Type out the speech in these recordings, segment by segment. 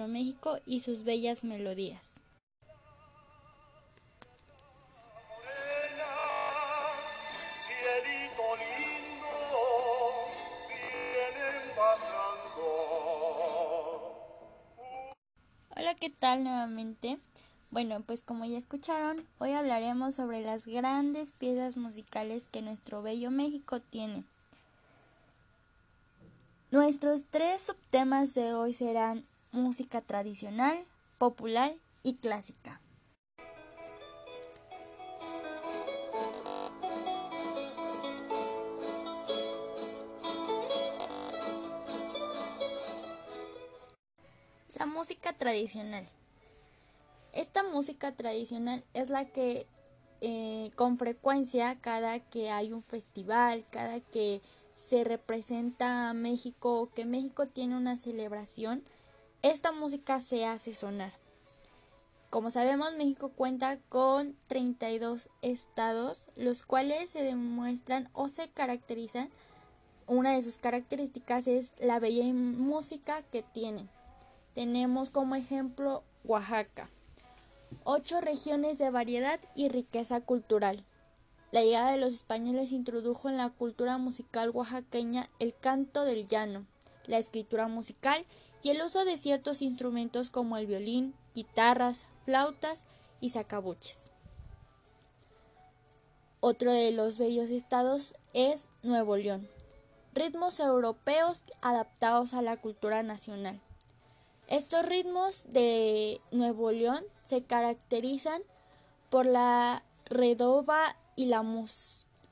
México y sus bellas melodías. Hola, ¿qué tal nuevamente? Bueno, pues como ya escucharon, hoy hablaremos sobre las grandes piezas musicales que nuestro bello México tiene. Nuestros tres subtemas de hoy serán música tradicional, popular y clásica. La música tradicional. Esta música tradicional es la que eh, con frecuencia cada que hay un festival, cada que se representa a México, que México tiene una celebración, esta música se hace sonar. Como sabemos, México cuenta con 32 estados, los cuales se demuestran o se caracterizan. Una de sus características es la bella música que tienen. Tenemos como ejemplo Oaxaca. Ocho regiones de variedad y riqueza cultural. La llegada de los españoles introdujo en la cultura musical oaxaqueña el canto del llano, la escritura musical y el uso de ciertos instrumentos como el violín, guitarras, flautas y sacabuches. Otro de los bellos estados es Nuevo León. Ritmos europeos adaptados a la cultura nacional. Estos ritmos de Nuevo León se caracterizan por la redoba y la,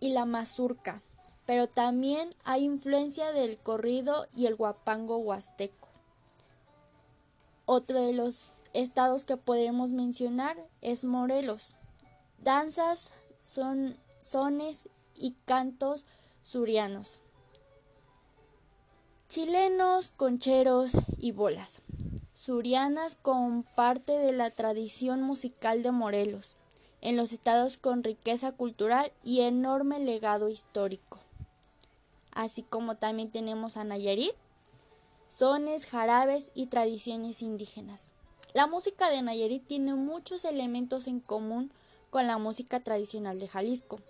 y la mazurca, pero también hay influencia del corrido y el guapango huasteco. Otro de los estados que podemos mencionar es Morelos. Danzas, son, sones y cantos surianos. Chilenos, concheros y bolas. Surianas con parte de la tradición musical de Morelos en los estados con riqueza cultural y enorme legado histórico. Así como también tenemos a Nayarit, sones, jarabes y tradiciones indígenas. La música de Nayarit tiene muchos elementos en común con la música tradicional de Jalisco,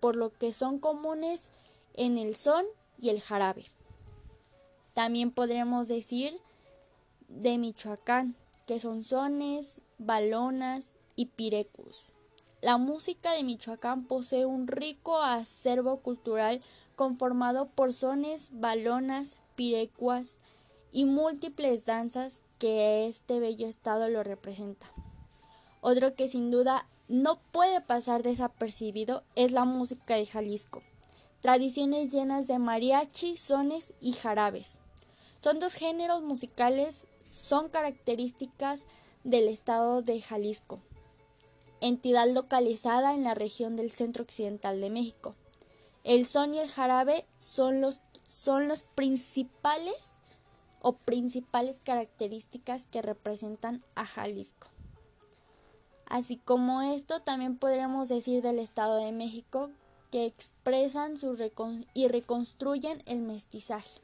por lo que son comunes en el son y el jarabe. También podremos decir de Michoacán, que son sones, balonas y pirecus. La música de Michoacán posee un rico acervo cultural conformado por sones, balonas, pirecuas y múltiples danzas que este bello estado lo representa. Otro que sin duda no puede pasar desapercibido es la música de Jalisco. Tradiciones llenas de mariachi, sones y jarabes. Son dos géneros musicales, son características del estado de Jalisco entidad localizada en la región del centro occidental de México. El son y el jarabe son los, son los principales o principales características que representan a Jalisco. Así como esto, también podremos decir del Estado de México que expresan y reconstruyen el mestizaje.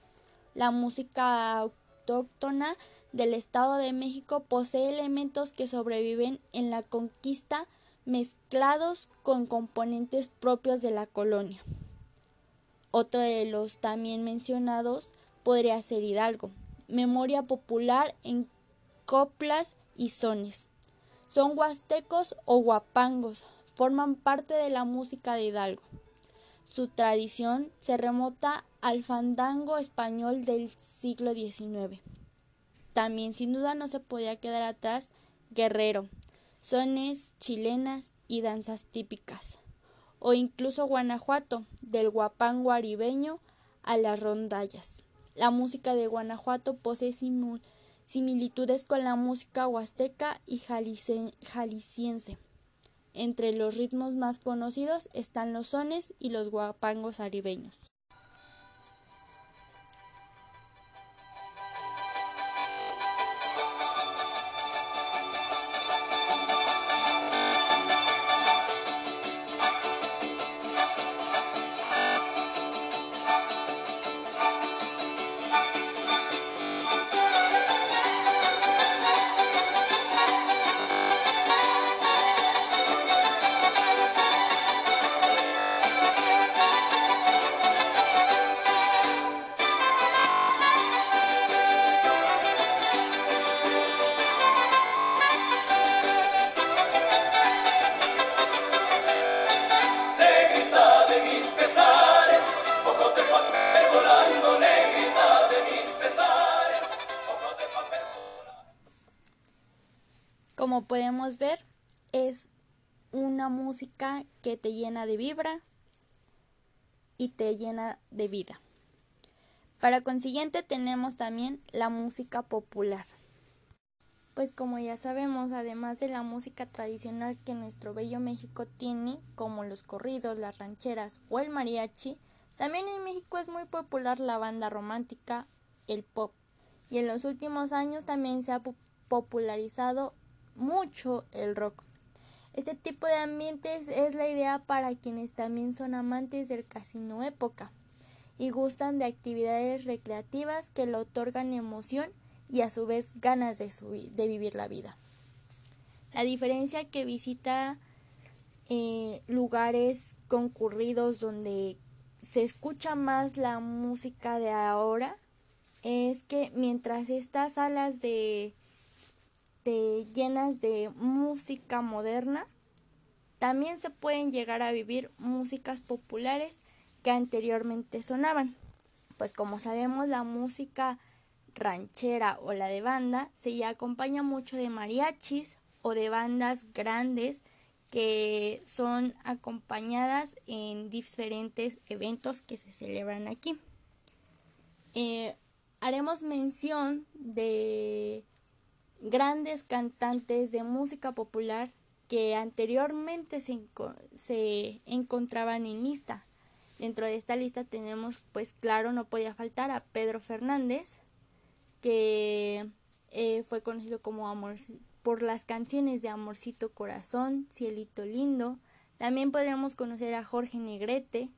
La música autóctona del Estado de México posee elementos que sobreviven en la conquista mezclados con componentes propios de la colonia. Otro de los también mencionados podría ser Hidalgo, memoria popular en coplas y sones. Son huastecos o guapangos, forman parte de la música de Hidalgo. Su tradición se remota al fandango español del siglo XIX. También sin duda no se podía quedar atrás Guerrero, sones chilenas y danzas típicas, o incluso Guanajuato, del guapán guaribeño a las rondallas. La música de Guanajuato posee similitudes con la música huasteca y jalisciense. Entre los ritmos más conocidos están los sones y los guapangos aribeños. Podemos ver, es una música que te llena de vibra y te llena de vida. Para consiguiente tenemos también la música popular. Pues como ya sabemos, además de la música tradicional que nuestro bello México tiene, como los corridos, las rancheras o el mariachi, también en México es muy popular la banda romántica, el pop. Y en los últimos años también se ha popularizado mucho el rock. Este tipo de ambientes es la idea para quienes también son amantes del casino época y gustan de actividades recreativas que le otorgan emoción y a su vez ganas de, de vivir la vida. La diferencia que visita eh, lugares concurridos donde se escucha más la música de ahora es que mientras estas salas de, llenas de música moderna, también se pueden llegar a vivir músicas populares que anteriormente sonaban. Pues como sabemos la música ranchera o la de banda se acompaña mucho de mariachis o de bandas grandes que son acompañadas en diferentes eventos que se celebran aquí. Eh, haremos mención de grandes cantantes de música popular que anteriormente se, se encontraban en lista. Dentro de esta lista tenemos, pues claro, no podía faltar a Pedro Fernández, que eh, fue conocido como Amor por las canciones de Amorcito Corazón, Cielito Lindo. También podríamos conocer a Jorge Negrete,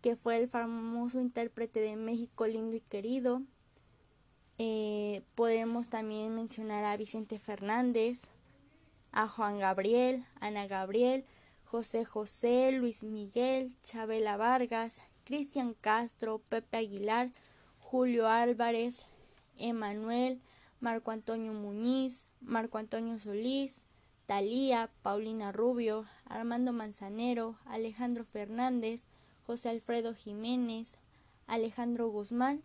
que fue el famoso intérprete de México Lindo y Querido. Eh, podemos también mencionar a Vicente Fernández, a Juan Gabriel, Ana Gabriel, José José, Luis Miguel, Chabela Vargas, Cristian Castro, Pepe Aguilar, Julio Álvarez, Emanuel, Marco Antonio Muñiz, Marco Antonio Solís, Talía, Paulina Rubio, Armando Manzanero, Alejandro Fernández, José Alfredo Jiménez, Alejandro Guzmán,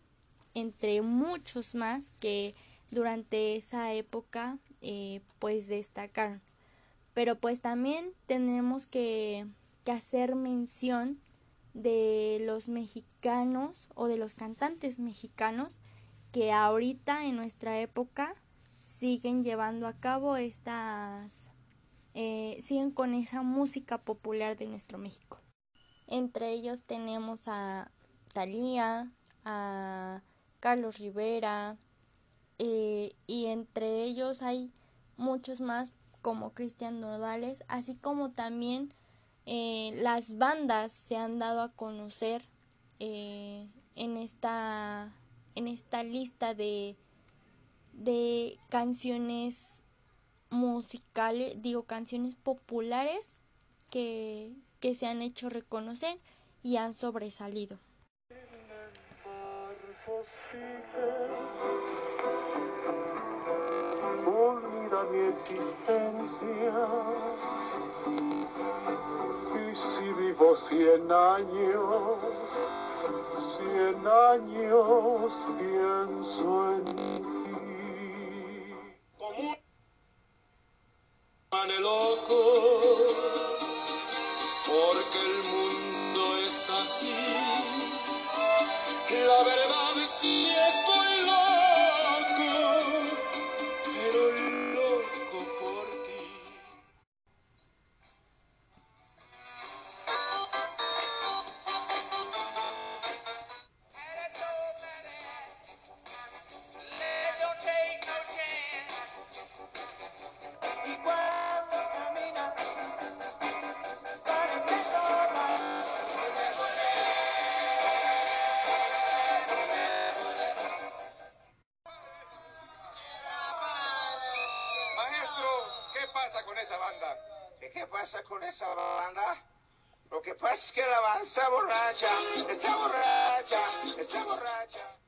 entre muchos más que durante esa época eh, pues destacaron. Pero pues también tenemos que, que hacer mención de los mexicanos o de los cantantes mexicanos que ahorita en nuestra época siguen llevando a cabo estas, eh, siguen con esa música popular de nuestro México. Entre ellos tenemos a Thalía, a Carlos Rivera, eh, y entre ellos hay muchos más como Cristian Nodales, así como también eh, las bandas se han dado a conocer en esta en esta lista de, de canciones musicales, digo canciones populares que, que se han hecho reconocer y han sobresalido. Mi existencia y si vivo cien años cien años pienso en ti. Como un loco, porque el mundo es así. La verdad es si pasa con esa banda? ¿Qué, pasa con esa banda? Lo que pasa es que la está borracha, está borracha, está borracha.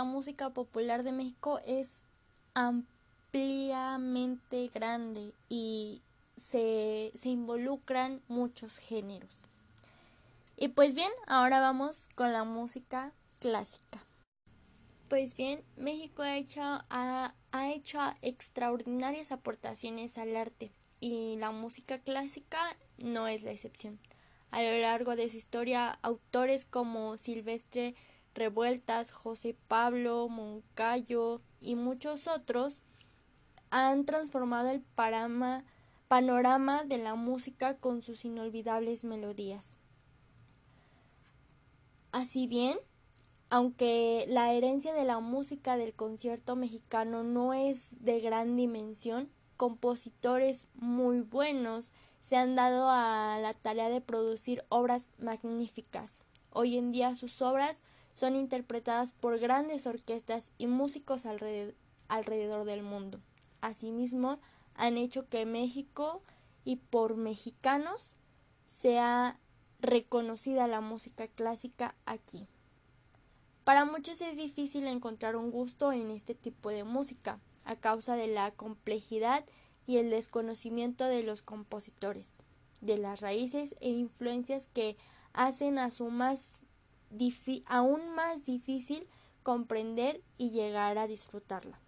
La música popular de México es ampliamente grande y se, se involucran muchos géneros. Y pues bien, ahora vamos con la música clásica. Pues bien, México ha hecho, ha, ha hecho extraordinarias aportaciones al arte y la música clásica no es la excepción. A lo largo de su historia, autores como Silvestre Revueltas, José Pablo, Moncayo y muchos otros han transformado el panorama de la música con sus inolvidables melodías. Así bien, aunque la herencia de la música del concierto mexicano no es de gran dimensión, compositores muy buenos se han dado a la tarea de producir obras magníficas. Hoy en día sus obras son interpretadas por grandes orquestas y músicos alrededor, del mundo. Asimismo, han hecho que México y por mexicanos sea reconocida la música clásica aquí. Para muchos es difícil encontrar un gusto en este tipo de música a causa de la complejidad y el desconocimiento de los compositores, de las raíces e influencias que hacen a su más aún más difícil comprender y llegar a disfrutarla.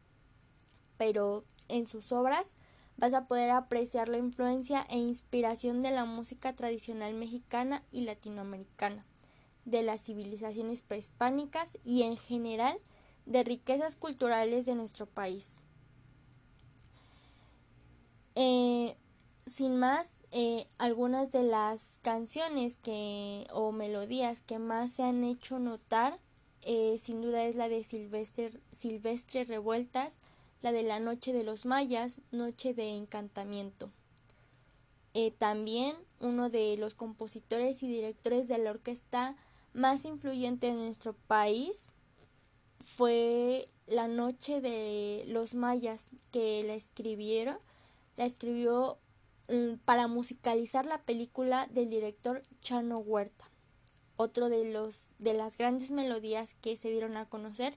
Pero en sus obras vas a poder apreciar la influencia e inspiración de la música tradicional mexicana y latinoamericana, de las civilizaciones prehispánicas y en general de riquezas culturales de nuestro país. Eh, sin más, eh, algunas de las canciones que o melodías que más se han hecho notar eh, sin duda es la de Silvestre, Silvestre Revueltas, la de la Noche de los Mayas, Noche de Encantamiento. Eh, también uno de los compositores y directores de la orquesta más influyente de nuestro país fue La Noche de los Mayas, que la escribieron, la escribió para musicalizar la película del director Chano Huerta. Otro de los de las grandes melodías que se dieron a conocer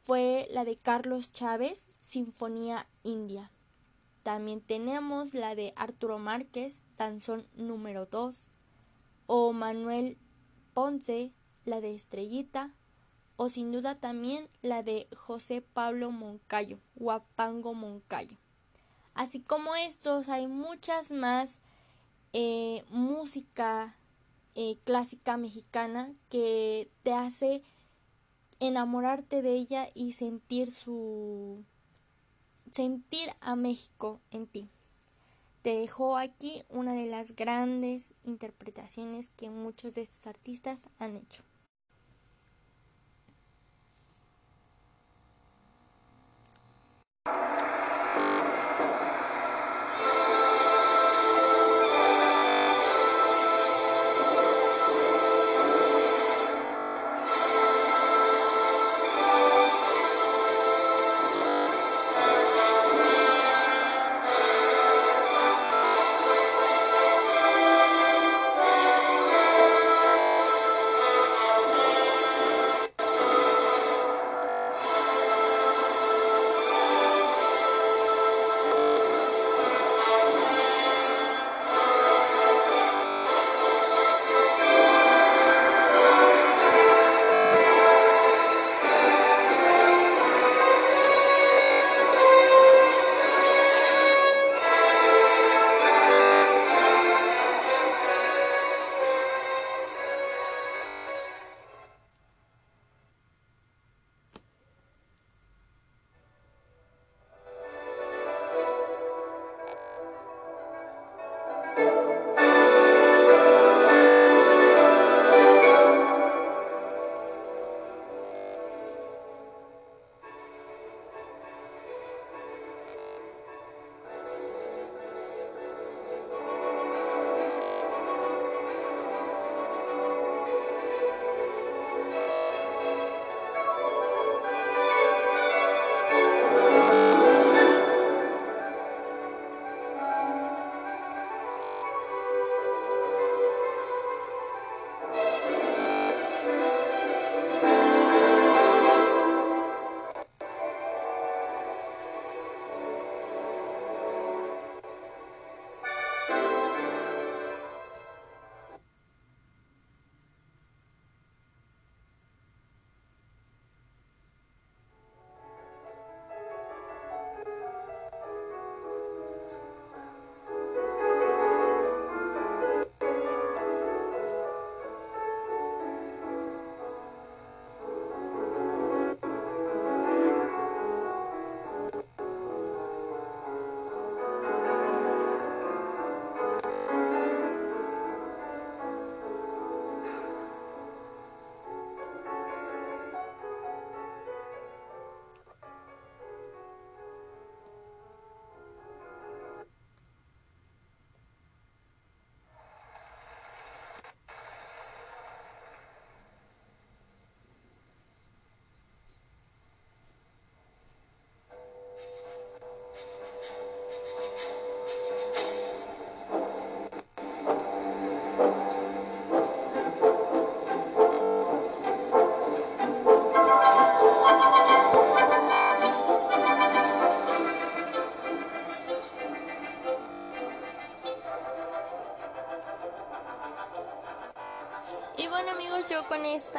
fue la de Carlos Chávez, Sinfonía India. También tenemos la de Arturo Márquez, Danzón número 2, o Manuel Ponce, la de Estrellita, o sin duda también la de José Pablo Moncayo, Huapango Moncayo. Así como estos, hay muchas más eh, música eh, clásica mexicana que te hace enamorarte de ella y sentir su sentir a México en ti. Te dejo aquí una de las grandes interpretaciones que muchos de estos artistas han hecho.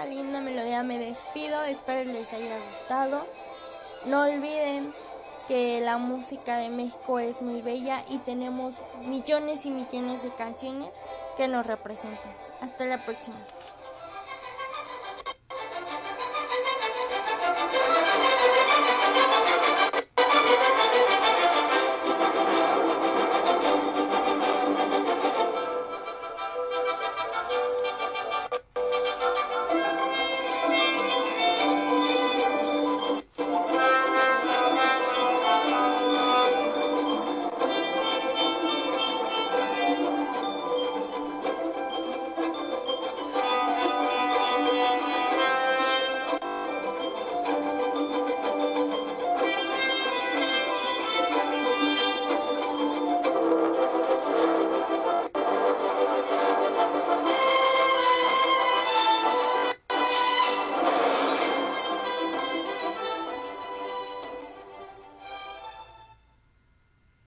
linda melodía me despido, espero les haya gustado. No olviden que la música de México es muy bella y tenemos millones y millones de canciones que nos representan. Hasta la próxima.